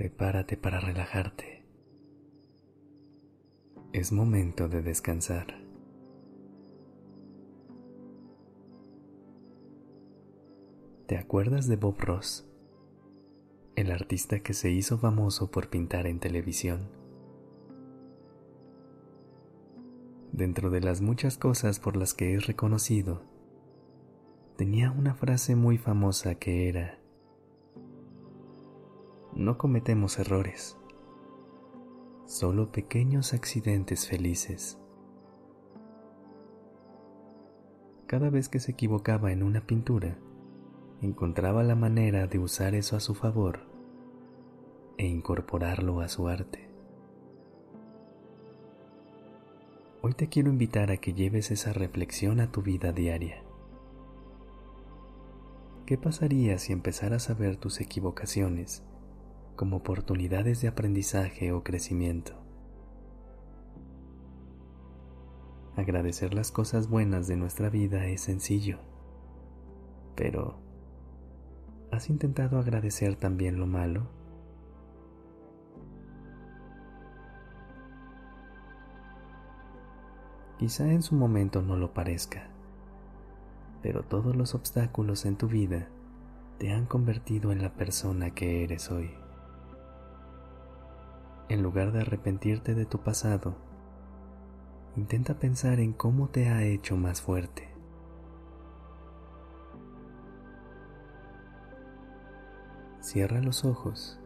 Prepárate para relajarte. Es momento de descansar. ¿Te acuerdas de Bob Ross? El artista que se hizo famoso por pintar en televisión. Dentro de las muchas cosas por las que es reconocido, tenía una frase muy famosa que era, no cometemos errores, solo pequeños accidentes felices. Cada vez que se equivocaba en una pintura, encontraba la manera de usar eso a su favor e incorporarlo a su arte. Hoy te quiero invitar a que lleves esa reflexión a tu vida diaria. ¿Qué pasaría si empezaras a ver tus equivocaciones como oportunidades de aprendizaje o crecimiento? Agradecer las cosas buenas de nuestra vida es sencillo, pero ¿has intentado agradecer también lo malo? Quizá en su momento no lo parezca pero todos los obstáculos en tu vida te han convertido en la persona que eres hoy. En lugar de arrepentirte de tu pasado, intenta pensar en cómo te ha hecho más fuerte. Cierra los ojos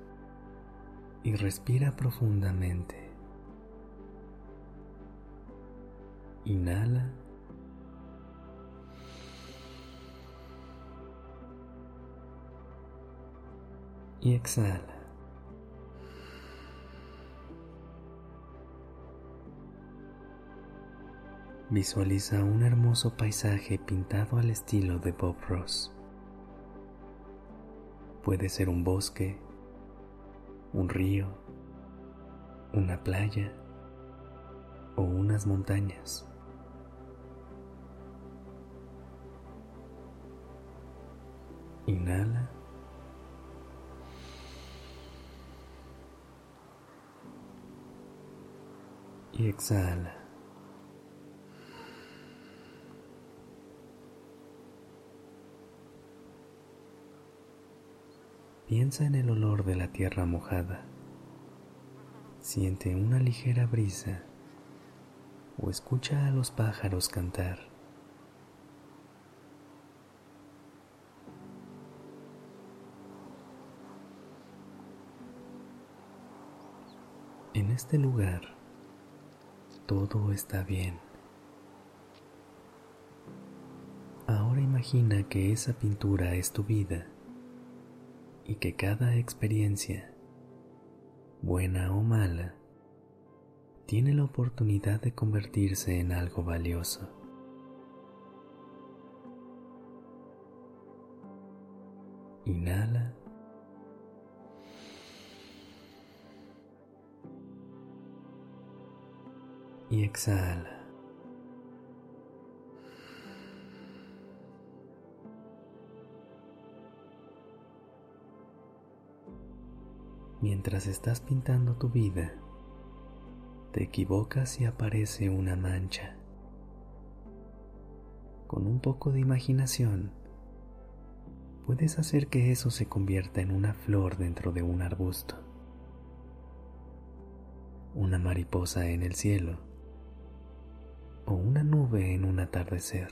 y respira profundamente. Inhala y exhala. Visualiza un hermoso paisaje pintado al estilo de Bob Ross. Puede ser un bosque, un río, una playa o unas montañas. Inhala. y exhala. Piensa en el olor de la tierra mojada. Siente una ligera brisa o escucha a los pájaros cantar. En este lugar todo está bien. Ahora imagina que esa pintura es tu vida y que cada experiencia, buena o mala, tiene la oportunidad de convertirse en algo valioso. Inhala. y exhala. Mientras estás pintando tu vida, te equivocas y aparece una mancha. Con un poco de imaginación, puedes hacer que eso se convierta en una flor dentro de un arbusto, una mariposa en el cielo o una nube en un atardecer.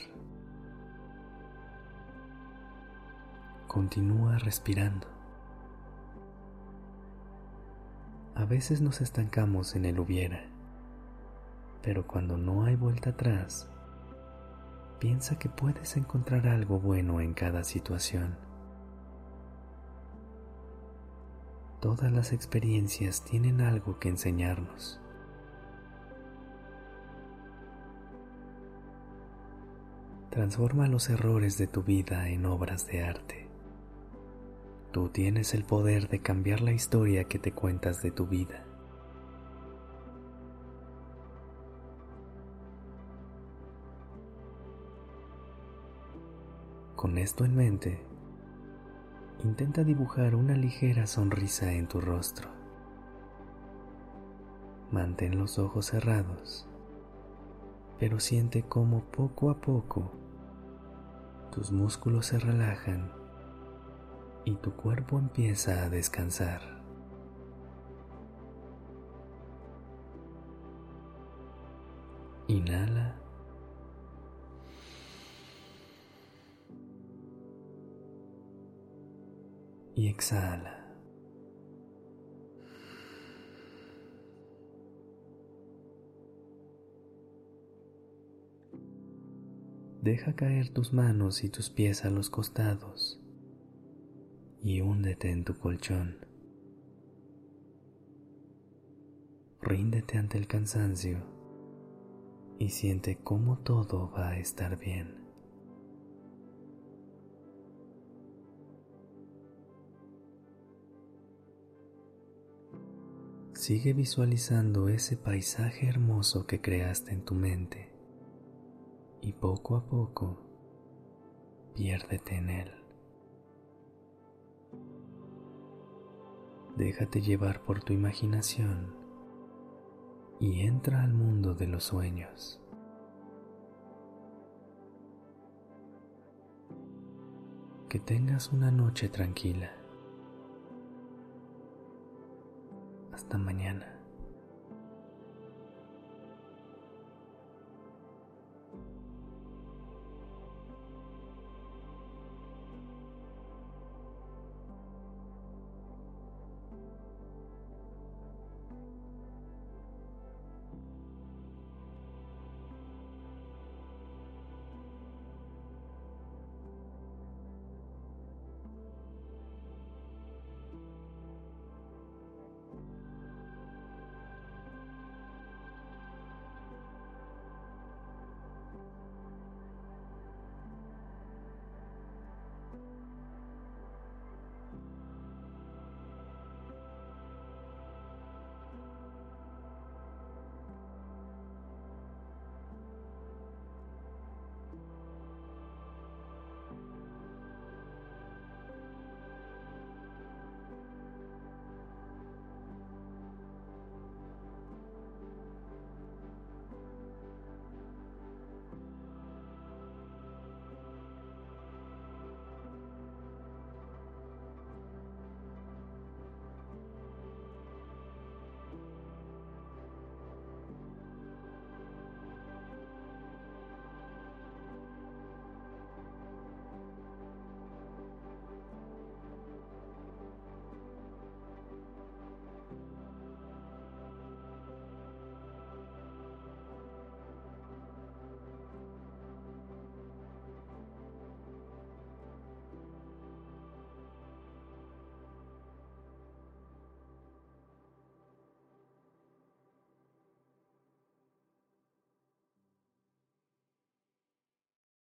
Continúa respirando. A veces nos estancamos en el hubiera, pero cuando no hay vuelta atrás, piensa que puedes encontrar algo bueno en cada situación. Todas las experiencias tienen algo que enseñarnos. Transforma los errores de tu vida en obras de arte. Tú tienes el poder de cambiar la historia que te cuentas de tu vida. Con esto en mente, intenta dibujar una ligera sonrisa en tu rostro. Mantén los ojos cerrados, pero siente cómo poco a poco tus músculos se relajan y tu cuerpo empieza a descansar. Inhala y exhala. Deja caer tus manos y tus pies a los costados y húndete en tu colchón. Ríndete ante el cansancio y siente cómo todo va a estar bien. Sigue visualizando ese paisaje hermoso que creaste en tu mente y poco a poco piérdete en él. Déjate llevar por tu imaginación y entra al mundo de los sueños. Que tengas una noche tranquila. Hasta mañana.